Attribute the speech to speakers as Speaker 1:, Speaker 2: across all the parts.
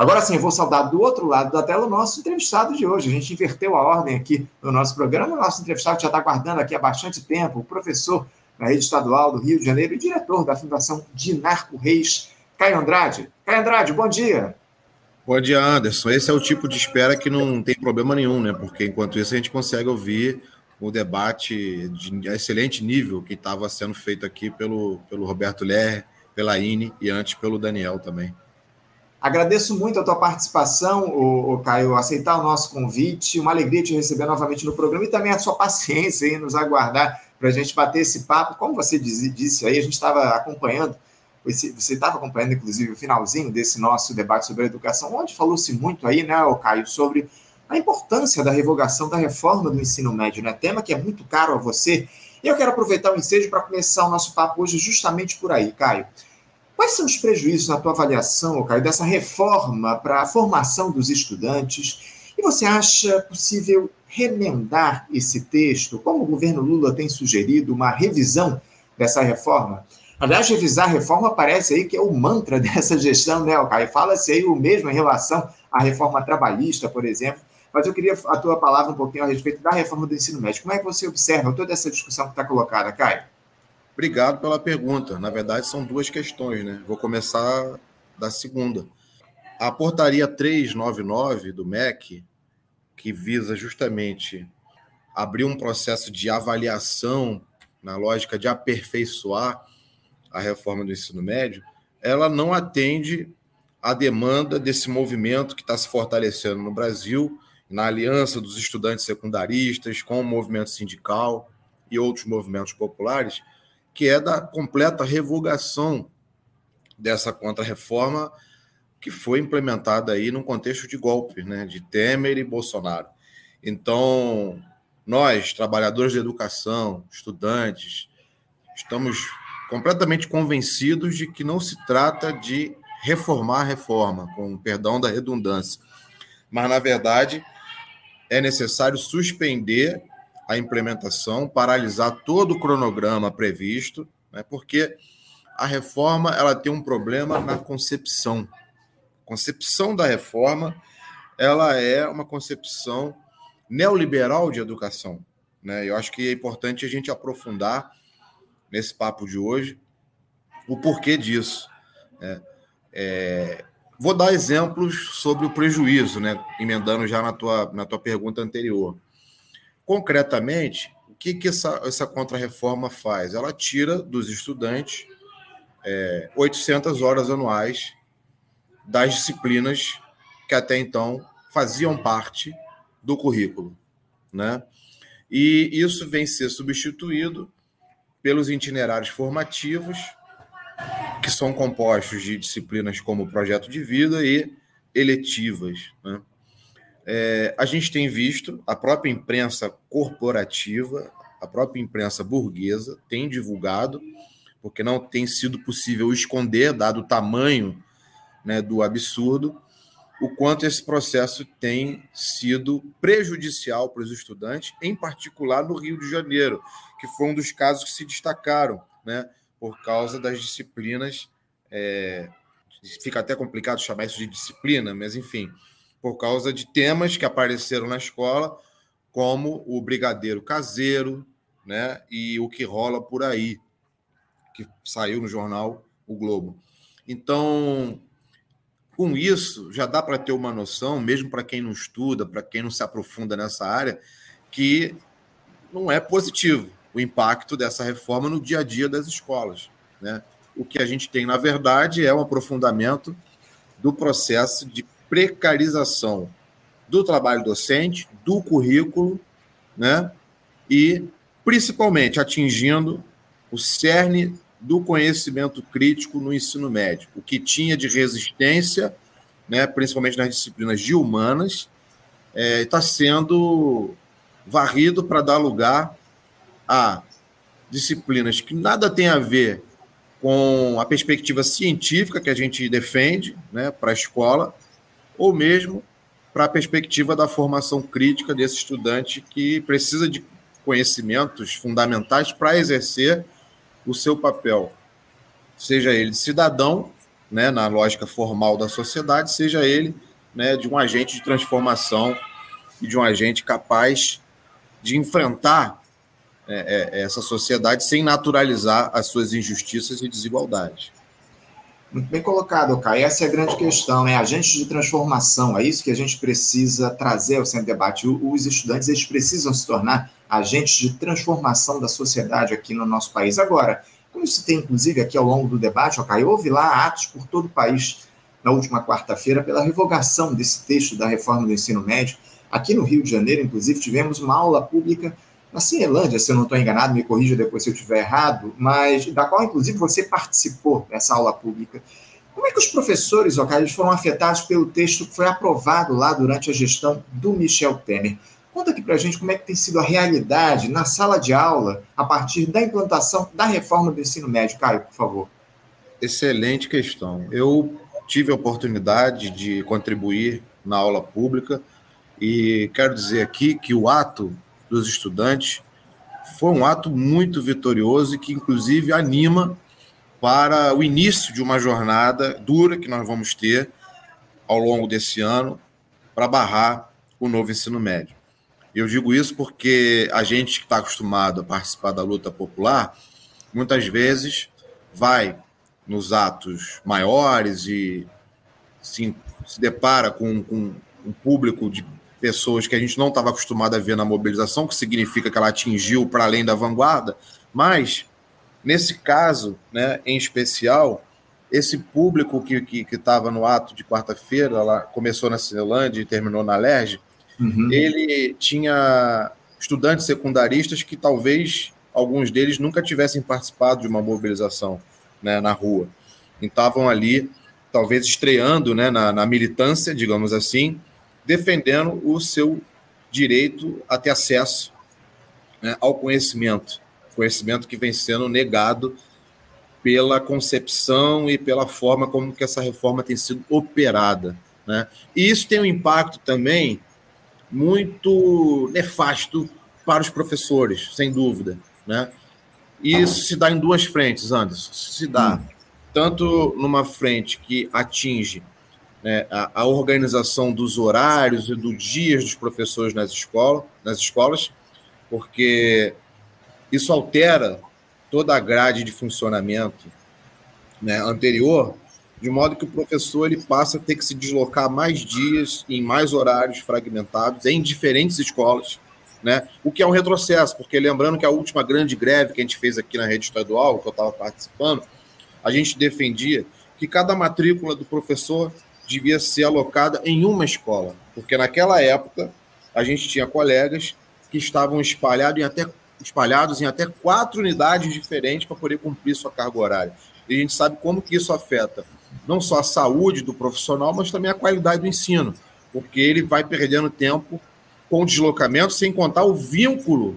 Speaker 1: Agora sim, eu vou saudar do outro lado da tela o nosso entrevistado de hoje. A gente inverteu a ordem aqui no nosso programa. O nosso entrevistado já está aguardando aqui há bastante tempo, o professor da rede estadual do Rio de Janeiro e diretor da Fundação Dinarco Reis, Caio Andrade. Caio Andrade, bom dia.
Speaker 2: Bom dia, Anderson. Esse é o tipo de espera que não tem problema nenhum, né? Porque enquanto isso a gente consegue ouvir o debate de excelente nível que estava sendo feito aqui pelo, pelo Roberto Ler, pela Ine e antes pelo Daniel também.
Speaker 1: Agradeço muito a tua participação, o, Caio, aceitar o nosso convite. Uma alegria te receber novamente no programa e também a sua paciência em nos aguardar para a gente bater esse papo. Como você disse aí, a gente estava acompanhando, você estava acompanhando, inclusive, o finalzinho desse nosso debate sobre a educação, onde falou-se muito aí, né, Caio, sobre a importância da revogação da reforma do ensino médio, né? Tema que é muito caro a você. E eu quero aproveitar o ensejo para começar o nosso papo hoje justamente por aí, Caio. Quais são os prejuízos, na tua avaliação, Caio, dessa reforma para a formação dos estudantes? E você acha possível remendar esse texto, como o governo Lula tem sugerido, uma revisão dessa reforma? Aliás, revisar a reforma parece aí que é o mantra dessa gestão, né, Caio? Fala-se aí o mesmo em relação à reforma trabalhista, por exemplo. Mas eu queria a tua palavra um pouquinho a respeito da reforma do ensino médio. Como é que você observa toda essa discussão que está colocada, Caio?
Speaker 2: Obrigado pela pergunta. Na verdade, são duas questões, né? Vou começar da segunda. A portaria 399 do MEC, que visa justamente abrir um processo de avaliação na lógica de aperfeiçoar a reforma do ensino médio, ela não atende à demanda desse movimento que está se fortalecendo no Brasil na aliança dos estudantes secundaristas com o movimento sindical e outros movimentos populares, que é da completa revogação dessa contrarreforma que foi implementada aí num contexto de golpe, né, de Temer e Bolsonaro. Então, nós, trabalhadores de educação, estudantes, estamos completamente convencidos de que não se trata de reformar a reforma, com perdão da redundância, mas, na verdade, é necessário suspender a implementação, paralisar todo o cronograma previsto, né, porque a reforma ela tem um problema na concepção. A concepção da reforma ela é uma concepção neoliberal de educação. Né? Eu acho que é importante a gente aprofundar nesse papo de hoje o porquê disso. Né? É, Vou dar exemplos sobre o prejuízo, né? emendando já na tua, na tua pergunta anterior. Concretamente, o que, que essa, essa contrarreforma faz? Ela tira dos estudantes é, 800 horas anuais das disciplinas que até então faziam parte do currículo. Né? E isso vem ser substituído pelos itinerários formativos que são compostos de disciplinas como projeto de vida e eletivas. Né? É, a gente tem visto a própria imprensa corporativa, a própria imprensa burguesa tem divulgado, porque não tem sido possível esconder, dado o tamanho né, do absurdo, o quanto esse processo tem sido prejudicial para os estudantes, em particular no Rio de Janeiro, que foi um dos casos que se destacaram. Né? por causa das disciplinas. É, fica até complicado chamar isso de disciplina, mas enfim, por causa de temas que apareceram na escola, como o brigadeiro caseiro, né, e o que rola por aí, que saiu no jornal O Globo. Então, com isso, já dá para ter uma noção, mesmo para quem não estuda, para quem não se aprofunda nessa área, que não é positivo o impacto dessa reforma no dia a dia das escolas. Né? O que a gente tem, na verdade, é um aprofundamento do processo de precarização do trabalho docente, do currículo, né? e principalmente atingindo o cerne do conhecimento crítico no ensino médio, o que tinha de resistência, né, principalmente nas disciplinas de humanas, está é, sendo varrido para dar lugar a disciplinas que nada tem a ver com a perspectiva científica que a gente defende né, para a escola, ou mesmo para a perspectiva da formação crítica desse estudante que precisa de conhecimentos fundamentais para exercer o seu papel, seja ele cidadão né, na lógica formal da sociedade, seja ele né, de um agente de transformação e de um agente capaz de enfrentar é, é, essa sociedade sem naturalizar as suas injustiças e desigualdades.
Speaker 1: Muito bem colocado, Caio. Essa é a grande questão, né? Agentes de transformação, é isso que a gente precisa trazer ao centro de debate. Os estudantes eles precisam se tornar agentes de transformação da sociedade aqui no nosso país. Agora, como se tem, inclusive, aqui ao longo do debate, Caio, houve lá atos por todo o país na última quarta-feira pela revogação desse texto da reforma do ensino médio. Aqui no Rio de Janeiro, inclusive, tivemos uma aula pública na Cinelândia, se eu não estou enganado, me corrija depois se eu estiver errado, mas da qual, inclusive, você participou dessa aula pública. Como é que os professores, Caio, foram afetados pelo texto que foi aprovado lá durante a gestão do Michel Temer? Conta aqui para a gente como é que tem sido a realidade na sala de aula a partir da implantação da reforma do ensino médio. Caio, por favor.
Speaker 2: Excelente questão. Eu tive a oportunidade de contribuir na aula pública e quero dizer aqui que o ato dos estudantes foi um ato muito vitorioso e que, inclusive, anima para o início de uma jornada dura que nós vamos ter ao longo desse ano para barrar o novo ensino médio. Eu digo isso porque a gente que está acostumado a participar da luta popular, muitas vezes vai nos atos maiores e se, se depara com, com um público de pessoas que a gente não estava acostumado a ver na mobilização, que significa que ela atingiu para além da vanguarda, mas nesse caso, né, em especial, esse público que estava que, que no ato de quarta-feira, ela começou na Cinelândia e terminou na Lerge, Uhum. Ele tinha estudantes secundaristas que talvez alguns deles nunca tivessem participado de uma mobilização né, na rua. estavam ali, talvez estreando né, na, na militância, digamos assim, defendendo o seu direito a ter acesso né, ao conhecimento, conhecimento que vem sendo negado pela concepção e pela forma como que essa reforma tem sido operada. Né? E isso tem um impacto também muito nefasto para os professores, sem dúvida. Né? E isso se dá em duas frentes, Anderson. Se dá hum. tanto numa frente que atinge né, a, a, organização dos horários e dos dias dos professores nas, escola, nas escolas, porque isso altera toda a grade de funcionamento né, anterior de modo que o professor ele passa a ter que se deslocar mais dias em mais horários fragmentados em diferentes escolas, né? O que é um retrocesso, porque lembrando que a última grande greve que a gente fez aqui na rede estadual, que eu estava participando, a gente defendia que cada matrícula do professor devia ser alocada em uma escola, porque naquela época a gente tinha colegas que estavam espalhados em até espalhados em até quatro unidades diferentes para poder cumprir sua carga horária. E a gente sabe como que isso afeta não só a saúde do profissional, mas também a qualidade do ensino, porque ele vai perdendo tempo com o deslocamento, sem contar o vínculo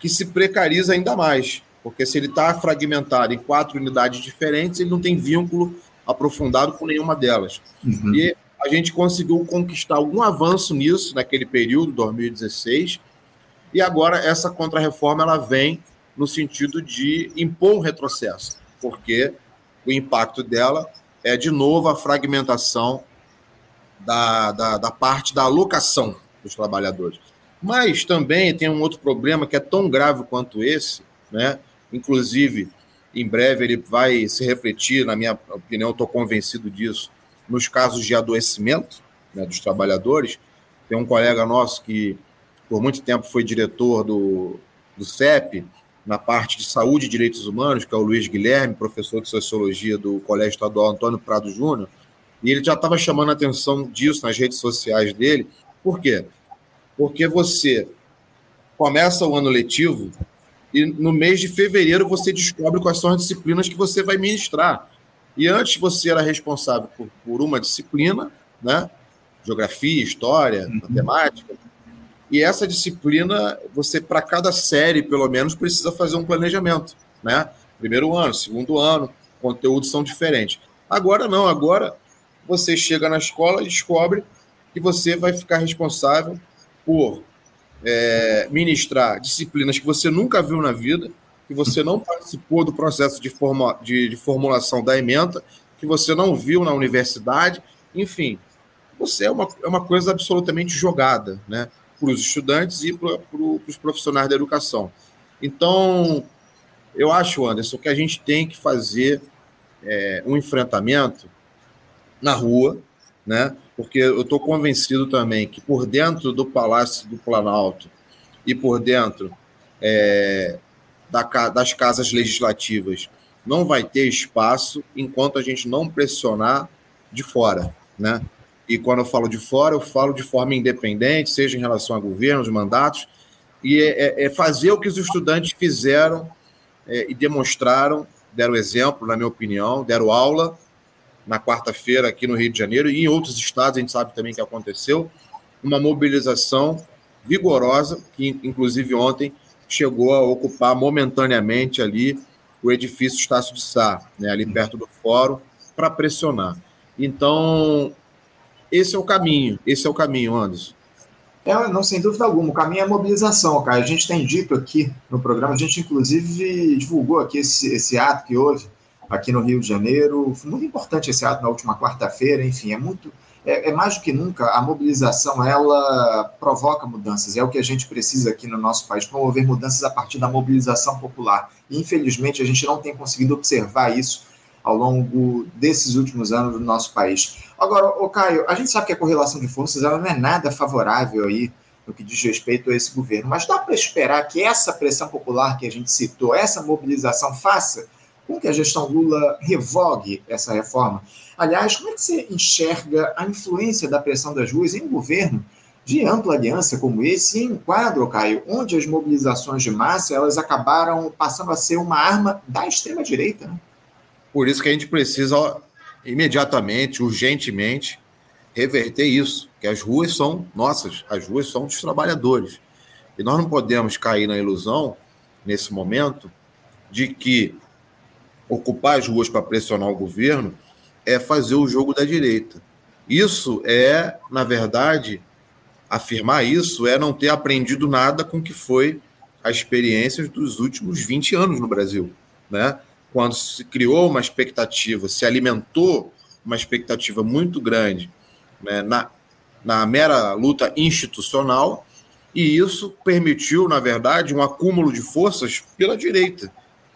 Speaker 2: que se precariza ainda mais, porque se ele está fragmentado em quatro unidades diferentes, ele não tem vínculo aprofundado com nenhuma delas. Uhum. E a gente conseguiu conquistar algum avanço nisso naquele período, 2016, e agora essa contrarreforma ela vem no sentido de impor um retrocesso, porque o impacto dela é, de novo, a fragmentação da, da, da parte da alocação dos trabalhadores. Mas também tem um outro problema que é tão grave quanto esse, né? inclusive, em breve ele vai se refletir, na minha opinião, estou convencido disso, nos casos de adoecimento né, dos trabalhadores. Tem um colega nosso que, por muito tempo, foi diretor do, do CEP, na parte de saúde e direitos humanos, que é o Luiz Guilherme, professor de sociologia do Colégio Estadual Antônio Prado Júnior, e ele já estava chamando a atenção disso nas redes sociais dele. Por quê? Porque você começa o ano letivo e no mês de fevereiro você descobre quais são as disciplinas que você vai ministrar. E antes você era responsável por, por uma disciplina, né? Geografia, história, uhum. matemática. E essa disciplina, você, para cada série, pelo menos, precisa fazer um planejamento, né? Primeiro ano, segundo ano, conteúdos são diferentes. Agora não, agora você chega na escola e descobre que você vai ficar responsável por é, ministrar disciplinas que você nunca viu na vida, que você não participou do processo de, forma, de, de formulação da emenda, que você não viu na universidade, enfim, você é uma, é uma coisa absolutamente jogada, né? Para os estudantes e para os profissionais da educação. Então, eu acho, Anderson, que a gente tem que fazer é, um enfrentamento na rua, né? Porque eu estou convencido também que por dentro do Palácio do Planalto e por dentro é, da, das casas legislativas não vai ter espaço enquanto a gente não pressionar de fora, né? E quando eu falo de fora, eu falo de forma independente, seja em relação a governos, mandatos, e é, é, é fazer o que os estudantes fizeram é, e demonstraram, deram exemplo, na minha opinião, deram aula na quarta-feira aqui no Rio de Janeiro e em outros estados, a gente sabe também que aconteceu, uma mobilização vigorosa, que inclusive ontem chegou a ocupar momentaneamente ali o edifício Estácio de Sá, né, ali perto do fórum, para pressionar. Então, esse é o caminho, esse é o caminho, Anderson.
Speaker 1: É, não, sem dúvida alguma, o caminho é a mobilização, cara. A gente tem dito aqui no programa, a gente inclusive divulgou aqui esse, esse ato que houve aqui no Rio de Janeiro. Foi muito importante esse ato na última quarta-feira, enfim, é muito é, é, mais do que nunca, a mobilização ela provoca mudanças. É o que a gente precisa aqui no nosso país, promover mudanças a partir da mobilização popular. E, infelizmente, a gente não tem conseguido observar isso ao longo desses últimos anos do nosso país. Agora, o Caio, a gente sabe que a correlação de forças ela não é nada favorável aí no que diz respeito a esse governo, mas dá para esperar que essa pressão popular que a gente citou, essa mobilização faça com que a gestão Lula revogue essa reforma? Aliás, como é que você enxerga a influência da pressão das ruas em um governo de ampla aliança como esse, em um quadro, Caio, onde as mobilizações de massa elas acabaram passando a ser uma arma da extrema-direita? Né?
Speaker 2: Por isso que a gente precisa imediatamente, urgentemente, reverter isso, que as ruas são nossas, as ruas são dos trabalhadores. E nós não podemos cair na ilusão, nesse momento, de que ocupar as ruas para pressionar o governo é fazer o jogo da direita. Isso é, na verdade, afirmar isso é não ter aprendido nada com o que foi a experiência dos últimos 20 anos no Brasil, né? Quando se criou uma expectativa, se alimentou uma expectativa muito grande né, na, na mera luta institucional, e isso permitiu, na verdade, um acúmulo de forças pela direita,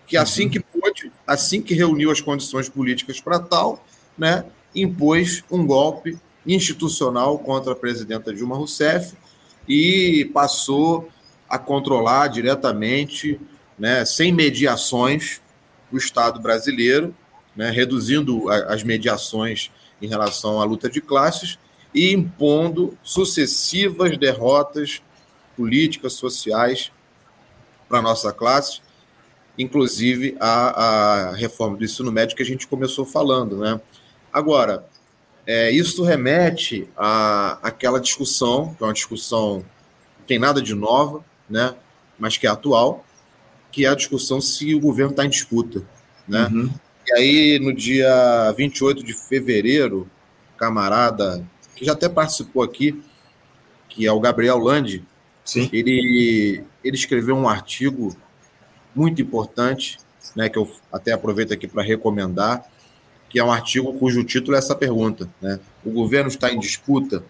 Speaker 2: que assim uhum. que pôde, assim que reuniu as condições políticas para tal, né, impôs um golpe institucional contra a presidenta Dilma Rousseff e passou a controlar diretamente, né, sem mediações, o Estado brasileiro, né, reduzindo as mediações em relação à luta de classes e impondo sucessivas derrotas políticas, sociais para a nossa classe, inclusive a, a reforma do ensino médio que a gente começou falando, né? Agora, é, isso remete à aquela discussão, que é uma discussão que tem nada de nova, né, mas que é atual, que é a discussão se o governo está em disputa. Né? Uhum. E aí, no dia 28 de fevereiro, camarada, que já até participou aqui, que é o Gabriel Landi, Sim. Ele, ele escreveu um artigo muito importante, né, que eu até aproveito aqui para recomendar, que é um artigo cujo título é essa pergunta. Né? O governo está em disputa?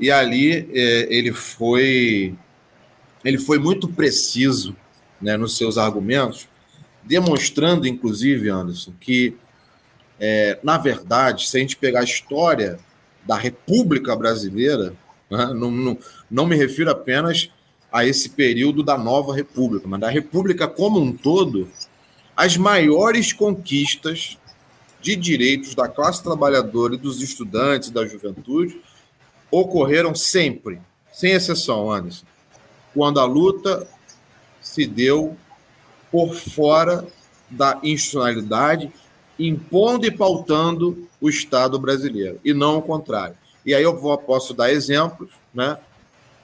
Speaker 2: E ali é, ele foi ele foi muito preciso né, nos seus argumentos, demonstrando, inclusive, Anderson, que, é, na verdade, se a gente pegar a história da República Brasileira, né, não, não, não me refiro apenas a esse período da nova República, mas da República como um todo, as maiores conquistas de direitos da classe trabalhadora e dos estudantes da juventude ocorreram sempre, sem exceção, Anderson, quando a luta se deu por fora da institucionalidade, impondo e pautando o Estado brasileiro, e não o contrário. E aí eu posso dar exemplos, né?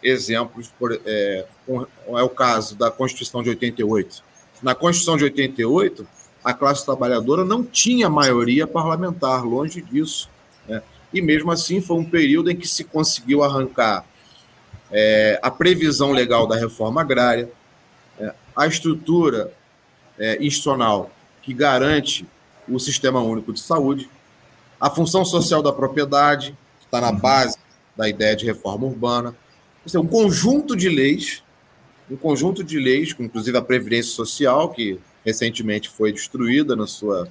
Speaker 2: Exemplos, por, é, é o caso da Constituição de 88. Na Constituição de 88, a classe trabalhadora não tinha maioria parlamentar, longe disso. Né? E mesmo assim foi um período em que se conseguiu arrancar é, a previsão legal da reforma agrária, é, a estrutura é, institucional que garante o sistema único de saúde, A função social da propriedade, que está na base da ideia de reforma urbana. Um conjunto de leis, um conjunto de leis, inclusive a Previdência Social, que recentemente foi destruída na sua,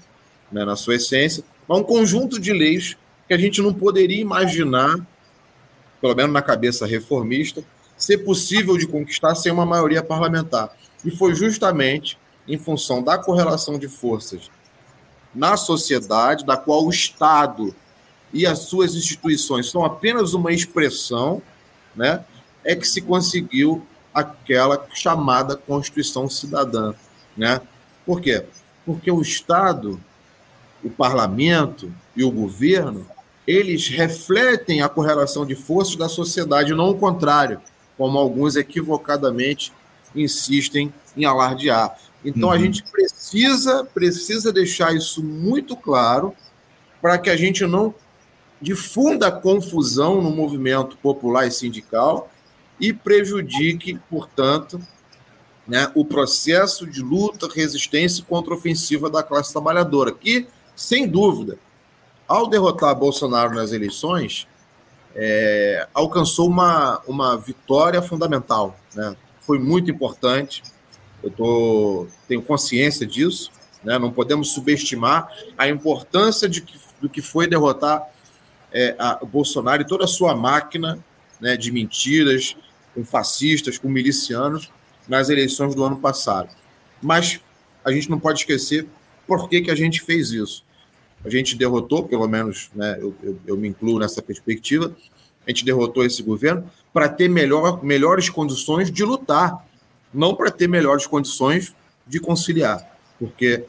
Speaker 2: né, na sua essência, mas um conjunto de leis que a gente não poderia imaginar, pelo menos na cabeça reformista, ser possível de conquistar sem uma maioria parlamentar. E foi justamente em função da correlação de forças na sociedade, da qual o Estado e as suas instituições são apenas uma expressão, né, é que se conseguiu aquela chamada Constituição Cidadã. Né? Por quê? Porque o Estado, o parlamento e o governo, eles refletem a correlação de forças da sociedade, não o contrário, como alguns equivocadamente insistem em alardear. Então uhum. a gente precisa, precisa deixar isso muito claro para que a gente não difunda confusão no movimento popular e sindical e prejudique, portanto, né, o processo de luta, resistência e contra-ofensiva da classe trabalhadora, que, sem dúvida, ao derrotar Bolsonaro nas eleições, é, alcançou uma, uma vitória fundamental. Né? Foi muito importante eu tô, tenho consciência disso, né? não podemos subestimar a importância de que, do que foi derrotar é, Bolsonaro e toda a sua máquina né, de mentiras, com fascistas, com milicianos, nas eleições do ano passado. Mas a gente não pode esquecer por que, que a gente fez isso. A gente derrotou, pelo menos né, eu, eu, eu me incluo nessa perspectiva, a gente derrotou esse governo para ter melhor, melhores condições de lutar não para ter melhores condições de conciliar, porque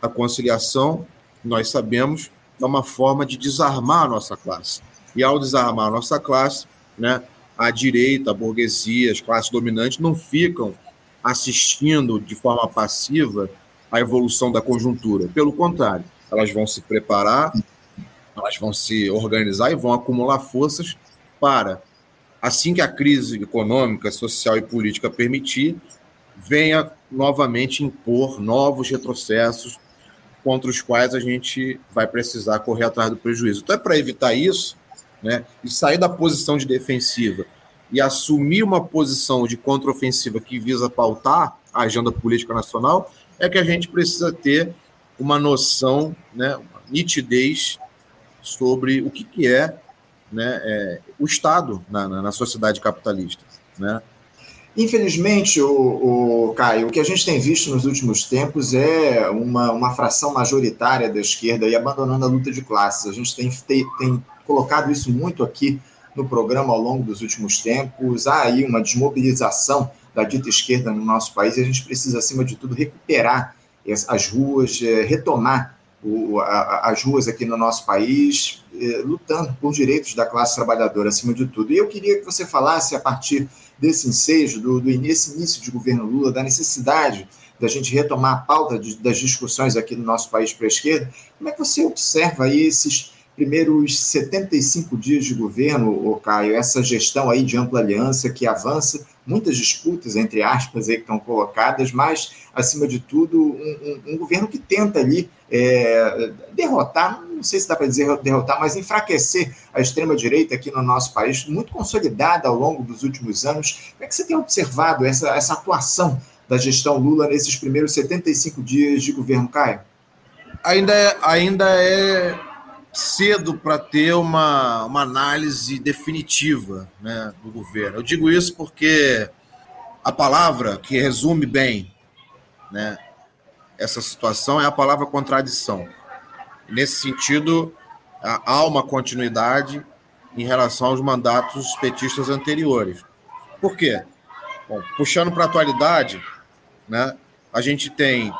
Speaker 2: a conciliação, nós sabemos, é uma forma de desarmar a nossa classe. E ao desarmar a nossa classe, né, a direita, a burguesia, as classes dominantes não ficam assistindo de forma passiva a evolução da conjuntura. Pelo contrário, elas vão se preparar, elas vão se organizar e vão acumular forças para assim que a crise econômica, social e política permitir, venha novamente impor novos retrocessos contra os quais a gente vai precisar correr atrás do prejuízo. Então, é para evitar isso, né, e sair da posição de defensiva e assumir uma posição de contraofensiva que visa pautar a agenda política nacional, é que a gente precisa ter uma noção, né, uma nitidez sobre o que, que é né, é, o Estado na, na, na, sociedade capitalista. Né?
Speaker 1: Infelizmente, o, o, Caio, o que a gente tem visto nos últimos tempos é uma, uma fração majoritária da esquerda e abandonando a luta de classes. A gente tem, tem, tem colocado isso muito aqui no programa ao longo dos últimos tempos. Há aí uma desmobilização da dita esquerda no nosso país e a gente precisa, acima de tudo, recuperar as ruas, é, retomar o, a, as ruas aqui no nosso país, eh, lutando por direitos da classe trabalhadora acima de tudo. E eu queria que você falasse, a partir desse ensejo, do, do início, início de governo Lula, da necessidade da gente retomar a pauta de, das discussões aqui no nosso país para a esquerda, como é que você observa aí esses primeiros 75 dias de governo, Caio, essa gestão aí de ampla aliança que avança, muitas disputas, entre aspas, aí que estão colocadas, mas, acima de tudo, um, um, um governo que tenta ali é, derrotar, não sei se dá para dizer derrotar, mas enfraquecer a extrema-direita aqui no nosso país, muito consolidada ao longo dos últimos anos. Como é que você tem observado essa, essa atuação da gestão Lula nesses primeiros 75 dias de governo, Caio?
Speaker 2: Ainda é, ainda é cedo para ter uma, uma análise definitiva né, do governo. Eu digo isso porque a palavra que resume bem né, essa situação é a palavra contradição. Nesse sentido, há uma continuidade em relação aos mandatos petistas anteriores. Por quê? Bom, puxando para a atualidade, né, a gente tem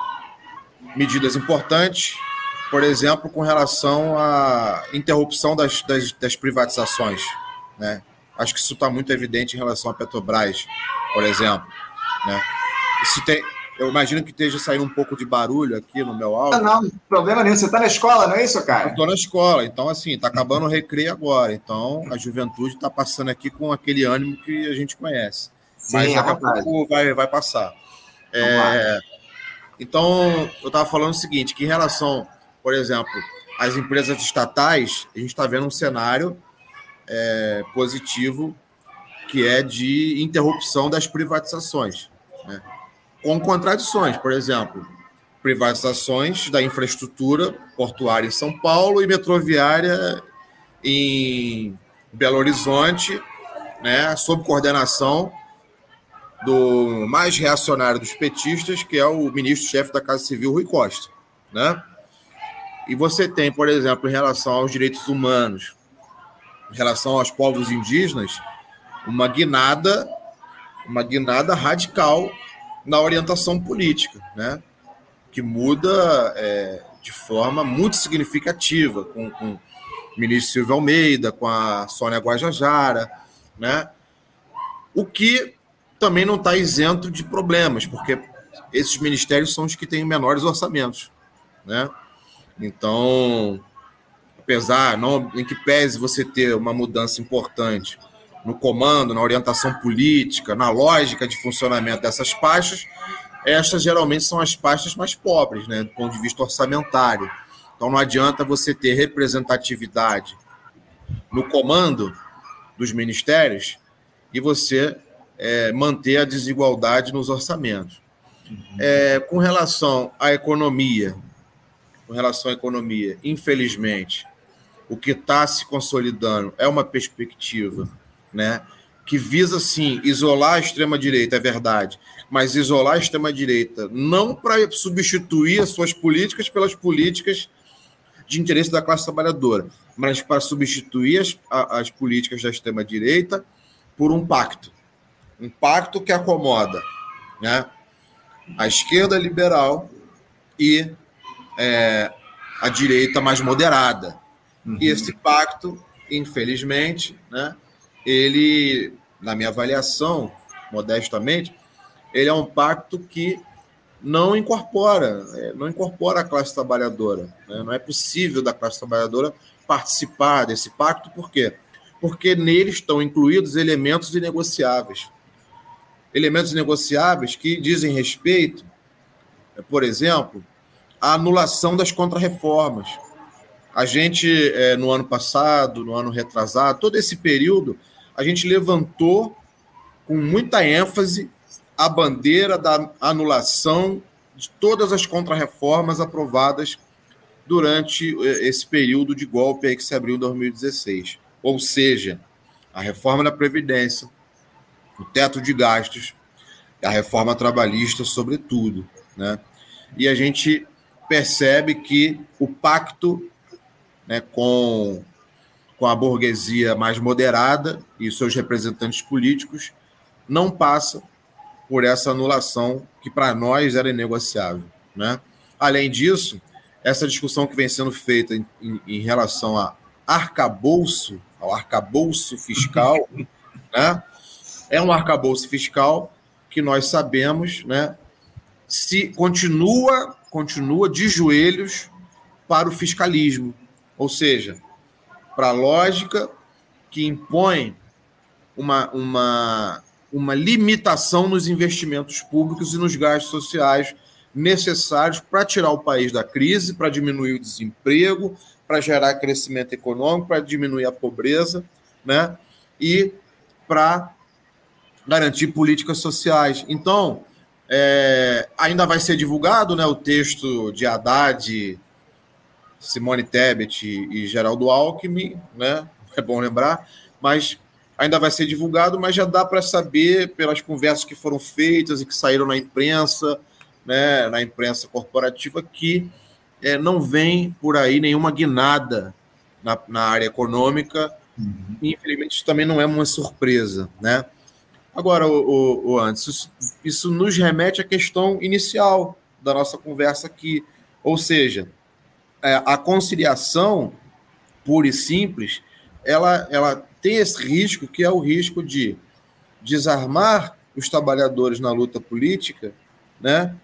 Speaker 2: medidas importantes por exemplo, com relação à interrupção das, das, das privatizações. Né? Acho que isso está muito evidente em relação à Petrobras, por exemplo. Né? Se tem, eu imagino que esteja saindo um pouco de barulho aqui no meu áudio.
Speaker 1: Não, não, problema nenhum. Você está na escola, não é isso, cara?
Speaker 2: Estou na escola. Então, assim, está acabando o recreio agora. Então, a juventude está passando aqui com aquele ânimo que a gente conhece. Sim, Mas daqui a pouco vai, vai passar. É, então, eu estava falando o seguinte, que em relação por exemplo, as empresas estatais, a gente está vendo um cenário é, positivo que é de interrupção das privatizações, né? com contradições, por exemplo, privatizações da infraestrutura portuária em São Paulo e metroviária em Belo Horizonte, né, sob coordenação do mais reacionário dos petistas, que é o ministro-chefe da Casa Civil, Rui Costa. Né? E você tem, por exemplo, em relação aos direitos humanos, em relação aos povos indígenas, uma guinada, uma guinada radical na orientação política, né? que muda é, de forma muito significativa, com, com o ministro Silvio Almeida, com a Sônia Guajajara, né? o que também não está isento de problemas, porque esses ministérios são os que têm menores orçamentos. Né? Então, apesar, não, em que pese você ter uma mudança importante no comando, na orientação política, na lógica de funcionamento dessas pastas, estas geralmente são as pastas mais pobres, né, do ponto de vista orçamentário. Então não adianta você ter representatividade no comando dos ministérios e você é, manter a desigualdade nos orçamentos. É, com relação à economia, com relação à economia, infelizmente, o que está se consolidando é uma perspectiva né, que visa, sim, isolar a extrema-direita, é verdade, mas isolar a extrema-direita não para substituir as suas políticas pelas políticas de interesse da classe trabalhadora, mas para substituir as, as políticas da extrema-direita por um pacto. Um pacto que acomoda né, a esquerda liberal e é, a direita mais moderada. Uhum. E esse pacto, infelizmente, né, ele, na minha avaliação, modestamente, ele é um pacto que não incorpora, é, não incorpora a classe trabalhadora. Né? Não é possível da classe trabalhadora participar desse pacto, por quê? Porque nele estão incluídos elementos inegociáveis. Elementos negociáveis que dizem respeito, por exemplo, à anulação das contrarreformas. A gente, é, no ano passado, no ano retrasado, todo esse período, a gente levantou com muita ênfase a bandeira da anulação de todas as contrarreformas aprovadas durante eh, esse período de golpe que se abriu em 2016. Ou seja, a reforma da Previdência, o teto de gastos, a reforma trabalhista, sobretudo. Né? E a gente percebe que o pacto né, com, com a burguesia mais moderada e seus representantes políticos não passa por essa anulação que para nós era inegociável. Né? Além disso, essa discussão que vem sendo feita em, em, em relação a arcabouço, ao arcabouço fiscal, né? é um arcabouço fiscal que nós sabemos né, se continua, continua de joelhos para o fiscalismo, ou seja, para a lógica que impõe uma, uma uma limitação nos investimentos públicos e nos gastos sociais necessários para tirar o país da crise, para diminuir o desemprego, para gerar crescimento econômico, para diminuir a pobreza, né? E para garantir políticas sociais. Então, é, ainda vai ser divulgado né, o texto de Haddad, Simone Tebet e Geraldo Alckmin, né? É bom lembrar, mas ainda vai ser divulgado, mas já dá para saber pelas conversas que foram feitas e que saíram na imprensa, né, na imprensa corporativa, que é, não vem por aí nenhuma guinada na, na área econômica. Uhum. Infelizmente, isso também não é uma surpresa. Né? Agora, o, o, antes, isso, isso nos remete à questão inicial da nossa conversa aqui, ou seja, é, a conciliação pura e simples, ela, ela tem esse risco, que é o risco de desarmar os trabalhadores na luta política, né?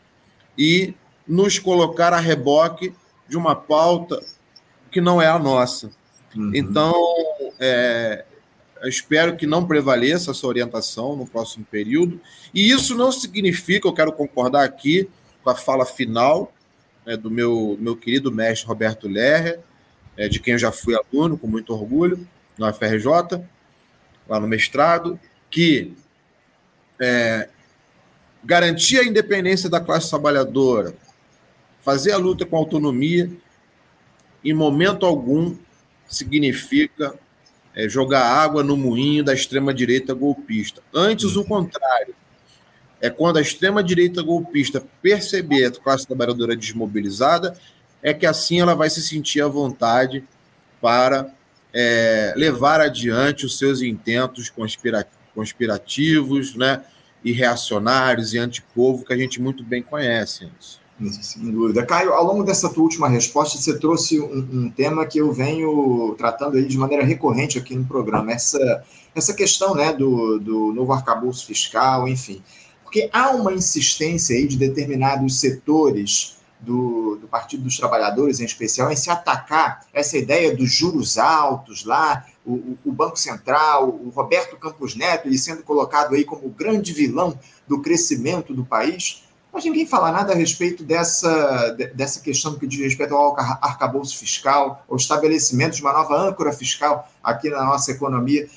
Speaker 2: E nos colocar a reboque de uma pauta que não é a nossa. Uhum. Então, é, eu espero que não prevaleça essa orientação no próximo período. E isso não significa, eu quero concordar aqui com a fala final né, do meu, meu querido mestre Roberto Lerrer, é, de quem eu já fui aluno, com muito orgulho, na UFRJ, lá no mestrado, que é, garantir a independência da classe trabalhadora, fazer a luta com autonomia, em momento algum significa é, jogar água no moinho da extrema-direita golpista. Antes, o contrário. É quando a extrema-direita golpista perceber a classe trabalhadora desmobilizada, é que assim ela vai se sentir à vontade para é, levar adiante os seus intentos conspirativos né, e reacionários e antipovo que a gente muito bem conhece. Isso.
Speaker 1: Sem dúvida. Caio, ao longo dessa tua última resposta, você trouxe um, um, tema que eu venho tratando aí de maneira recorrente aqui no programa, essa, essa questão né, do, do novo arcabouço fiscal, enfim. Porque há uma insistência aí de determinados setores do, do Partido dos Trabalhadores, em especial, em se atacar essa ideia dos juros altos lá, o, o, Banco Central, o Roberto Campos Neto, ele sendo colocado aí como o grande vilão do crescimento do país mas ninguém fala nada a respeito dessa, dessa questão que diz respeito ao arcabouço fiscal, ao estabelecimento de uma nova âncora fiscal aqui na nossa economia.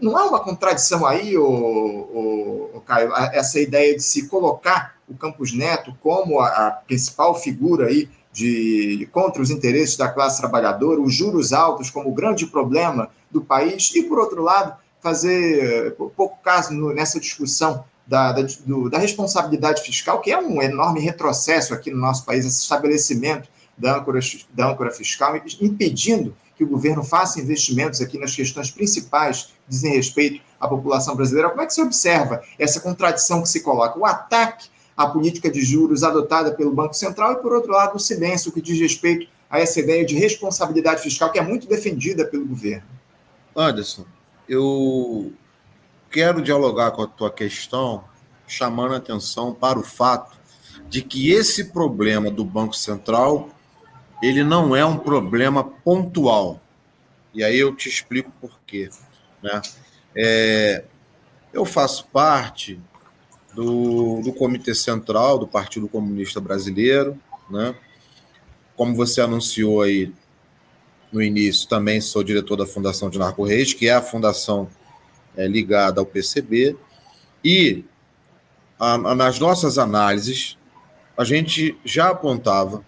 Speaker 1: Não há uma contradição aí, o, Caio, essa ideia de se colocar o Campos Neto como a, a principal figura aí de, contra os interesses da classe trabalhadora, os juros altos como o grande problema do país, e, por outro lado, fazer pouco caso nessa discussão da, da, do, da, responsabilidade fiscal, que é um enorme retrocesso aqui no nosso país, esse estabelecimento da âncora, da âncora fiscal, impedindo que o governo faça investimentos aqui nas questões principais que dizem respeito à população brasileira. Como é que se observa essa contradição que se coloca? O ataque à política de juros adotada pelo Banco Central e, por outro lado, o silêncio que diz respeito a essa ideia de responsabilidade fiscal que é muito defendida pelo governo.
Speaker 2: Anderson, eu quero dialogar com a tua questão, chamando a atenção para o fato de que esse problema do Banco Central ele não é um problema pontual. E aí eu te explico por quê. Né? É, eu faço parte do, do Comitê Central do Partido Comunista Brasileiro. Né? Como você anunciou aí no início, também sou diretor da Fundação de Narco Reis, que é a fundação é, ligada ao PCB. E a, a, nas nossas análises, a gente já apontava,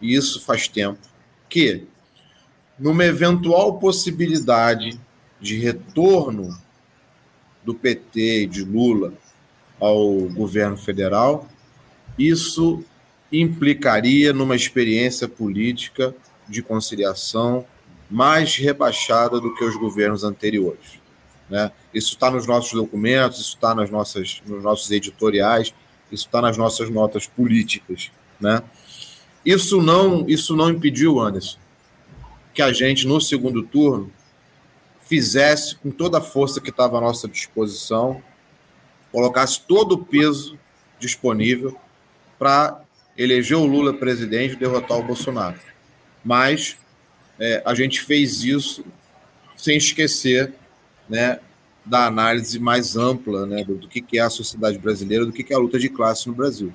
Speaker 2: e isso faz tempo, que numa eventual possibilidade de retorno do PT e de Lula ao governo federal, isso implicaria numa experiência política de conciliação mais rebaixada do que os governos anteriores. Né? Isso está nos nossos documentos, isso está nos nossos editoriais, isso está nas nossas notas políticas. Né? Isso, não, isso não impediu, Anderson, que a gente, no segundo turno, fizesse com toda a força que estava à nossa disposição, colocasse todo o peso disponível para eleger o Lula presidente e derrotar o Bolsonaro. Mas é, a gente fez isso sem esquecer né, da análise mais ampla né, do, do que, é a sociedade brasileira, do que, que é a luta de classe no Brasil,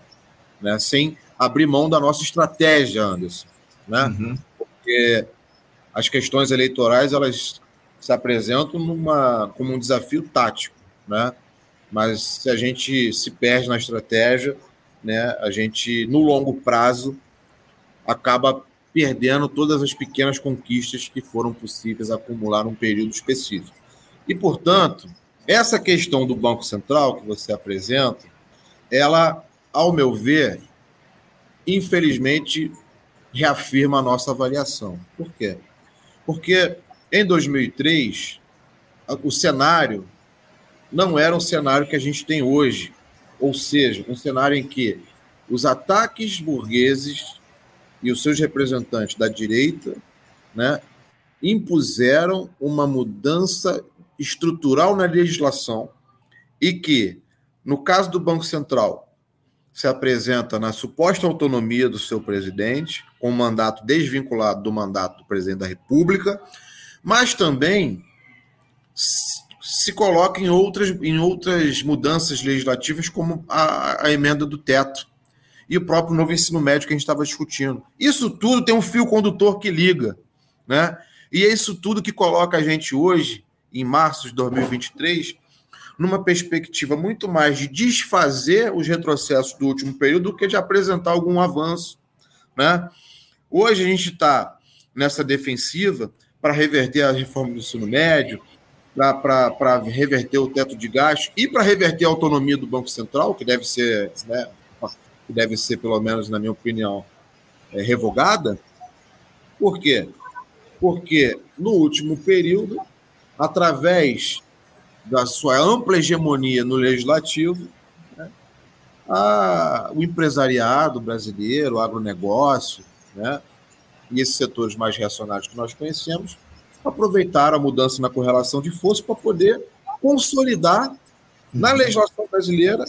Speaker 2: né, sem abrir mão da nossa estratégia, Anderson, né, uhum. porque as questões eleitorais elas se apresentam numa, como um desafio tático, né, mas se a gente se perde na estratégia, né, a gente no longo prazo acaba perdendo todas as pequenas conquistas que foram possíveis acumular num período específico. E, portanto, essa questão do Banco Central que você apresenta, ela, ao meu ver, infelizmente, reafirma a nossa avaliação. Por quê? Porque em 2003, o cenário não era um cenário que a gente tem hoje, ou seja, um cenário em que os ataques burgueses e os seus representantes da direita né, impuseram uma mudança estrutural na legislação e que, no caso do Banco Central, se apresenta na suposta autonomia do seu presidente, com um mandato desvinculado do mandato do presidente da República, mas também se coloca em outras, em outras mudanças legislativas, como a, a emenda do teto e o próprio novo ensino médio que a gente estava discutindo. Isso tudo tem um fio condutor que liga. né? E é isso tudo que coloca a gente hoje, em março de 2023, numa perspectiva muito mais de desfazer os retrocessos do último período do que de apresentar algum avanço. Né? Hoje a gente está nessa defensiva para reverter a reforma do ensino médio, para reverter o teto de gastos e para reverter a autonomia do Banco Central, que deve ser, né, que deve ser, pelo menos na minha opinião, é, revogada. Por quê? Porque no último período, através da sua ampla hegemonia no legislativo, né, a, o empresariado brasileiro, o agronegócio, né, e esses setores mais reacionários que nós conhecemos, aproveitaram a mudança na correlação de força para poder consolidar na uhum. legislação brasileira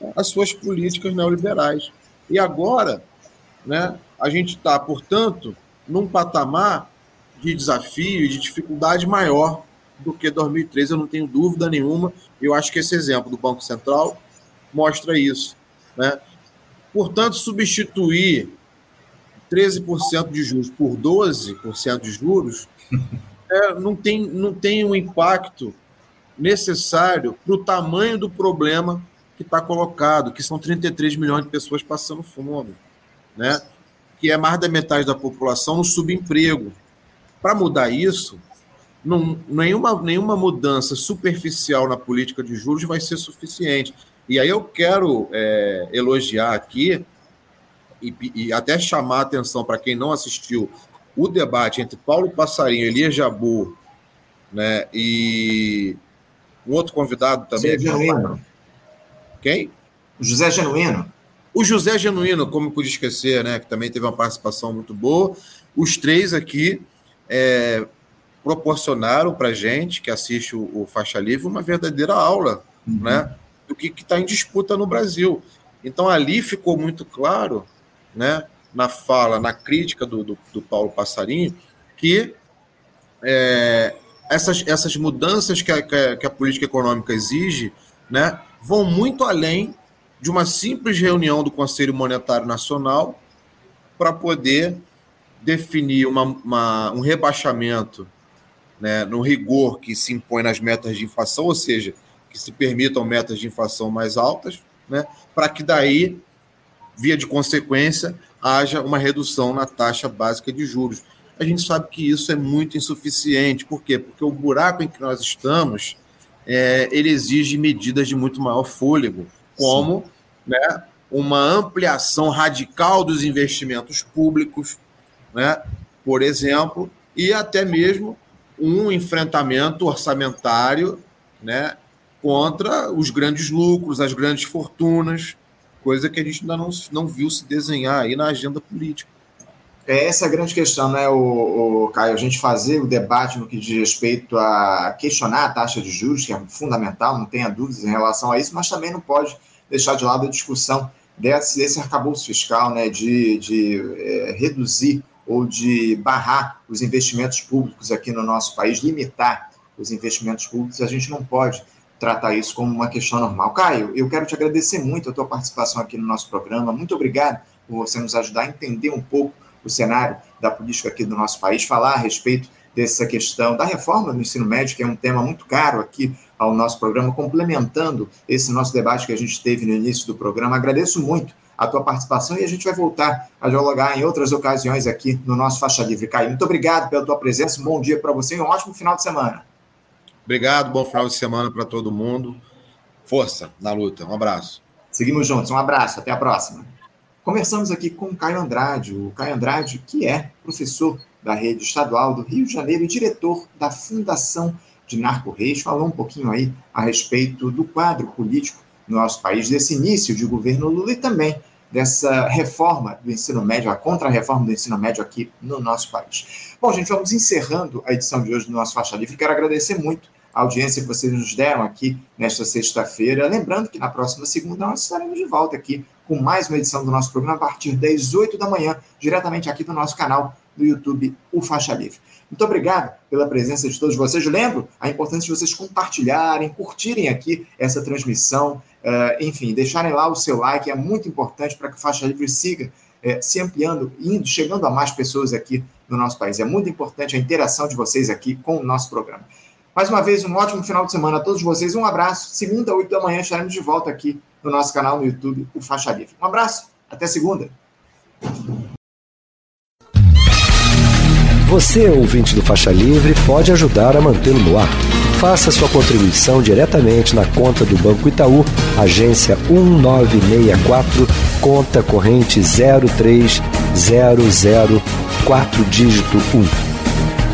Speaker 2: né, as suas políticas neoliberais. E agora, né, a gente está, portanto, num patamar de desafio e de dificuldade maior do que 2013, eu não tenho dúvida nenhuma. Eu acho que esse exemplo do Banco Central mostra isso. Né? Portanto, substituir 13% de juros por 12% de juros é, não, tem, não tem um impacto necessário para o tamanho do problema que está colocado, que são 33 milhões de pessoas passando fome, né? que é mais da metade da população no subemprego. Para mudar isso, não, nenhuma, nenhuma mudança superficial na política de juros vai ser suficiente. E aí eu quero é, elogiar aqui e, e, até chamar a atenção para quem não assistiu o debate entre Paulo Passarinho, Elias Jabu né, e um outro convidado também.
Speaker 1: José Genuíno.
Speaker 2: Quem?
Speaker 1: José Genuíno.
Speaker 2: O José Genuíno, como eu pude esquecer, né, que também teve uma participação muito boa. Os três aqui é, proporcionaram para a gente, que assiste o, o, Faixa Livre, uma verdadeira aula uhum. né, do que está em disputa no Brasil. Então, ali ficou muito claro, né, na fala, na crítica do, do, do Paulo Passarinho, que é, essas, essas mudanças que a, que a, política econômica exige né, vão muito além de uma simples reunião do Conselho Monetário Nacional para poder definir uma, uma, um rebaixamento né, no rigor que se impõe nas metas de inflação, ou seja, que se permitam metas de inflação mais altas, né, para que daí, via de consequência, haja uma redução na taxa básica de juros. A gente sabe que isso é muito insuficiente. Por quê? Porque o buraco em que nós estamos, é, ele exige medidas de muito maior fôlego, como né, uma ampliação radical dos investimentos públicos, né, por exemplo, e até mesmo um enfrentamento orçamentário né, contra os grandes lucros, as grandes fortunas, coisa que a gente ainda não, não viu se desenhar aí na agenda política.
Speaker 1: É essa a grande questão, né, o, o, Caio? A gente fazer o debate no que diz respeito a questionar a taxa de juros, que é fundamental, não tenha dúvidas em relação a isso, mas também não pode deixar de lado a discussão desse, desse arcabouço fiscal, né, de, de é, reduzir ou de barrar os investimentos públicos aqui no nosso país, limitar os investimentos públicos, a gente não pode tratar isso como uma questão normal. Caio, eu quero te agradecer muito a tua participação aqui no nosso programa. Muito obrigado por você nos ajudar a entender um pouco o cenário da política aqui do nosso país, falar a respeito dessa questão da reforma do ensino médio, que é um tema muito caro aqui ao nosso programa, complementando esse nosso debate que a gente teve no início do programa. Agradeço muito a tua participação e a gente vai voltar a dialogar em outras ocasiões aqui no nosso Faixa Livre. Caio, muito obrigado pela tua presença, um bom dia para você e um ótimo final de semana.
Speaker 2: Obrigado, bom final de semana para todo mundo. Força na luta, um abraço.
Speaker 1: Seguimos juntos, um abraço, até a próxima. Conversamos aqui com o Caio Andrade, o Caio Andrade, que é professor da rede estadual do Rio de Janeiro e diretor da Fundação de Narco Reis, falou um pouquinho aí a respeito do quadro político no nosso país, desse início de governo Lula e também dessa reforma do ensino médio, a contra-reforma do ensino médio aqui no nosso país. Bom, gente, vamos encerrando a edição de hoje do nosso Faixa Livre. Quero agradecer muito a audiência que vocês nos deram aqui nesta sexta-feira. Lembrando que na próxima segunda nós estaremos de volta aqui com mais uma edição do nosso programa a partir das 8 da manhã, diretamente aqui do nosso canal do YouTube, o Faixa Livre. Muito obrigado pela presença de todos vocês. Lembro a importância de vocês compartilharem, curtirem aqui essa transmissão, uh, enfim, deixarem lá o seu like, é muito importante para que o Faixa Livre siga é, se ampliando, indo, chegando a mais pessoas aqui no nosso país. É muito importante a interação de vocês aqui com o nosso programa. Mais uma vez, um ótimo final de semana a todos vocês. Um abraço. Segunda, oito da manhã, estaremos de volta aqui no nosso canal no YouTube, o Faixa Livre. Um abraço. Até segunda.
Speaker 3: Você, ouvinte do Faixa Livre, pode ajudar a mantê-lo no ar. Faça sua contribuição diretamente na conta do Banco Itaú, agência 1964, conta corrente 03004 dígito 1.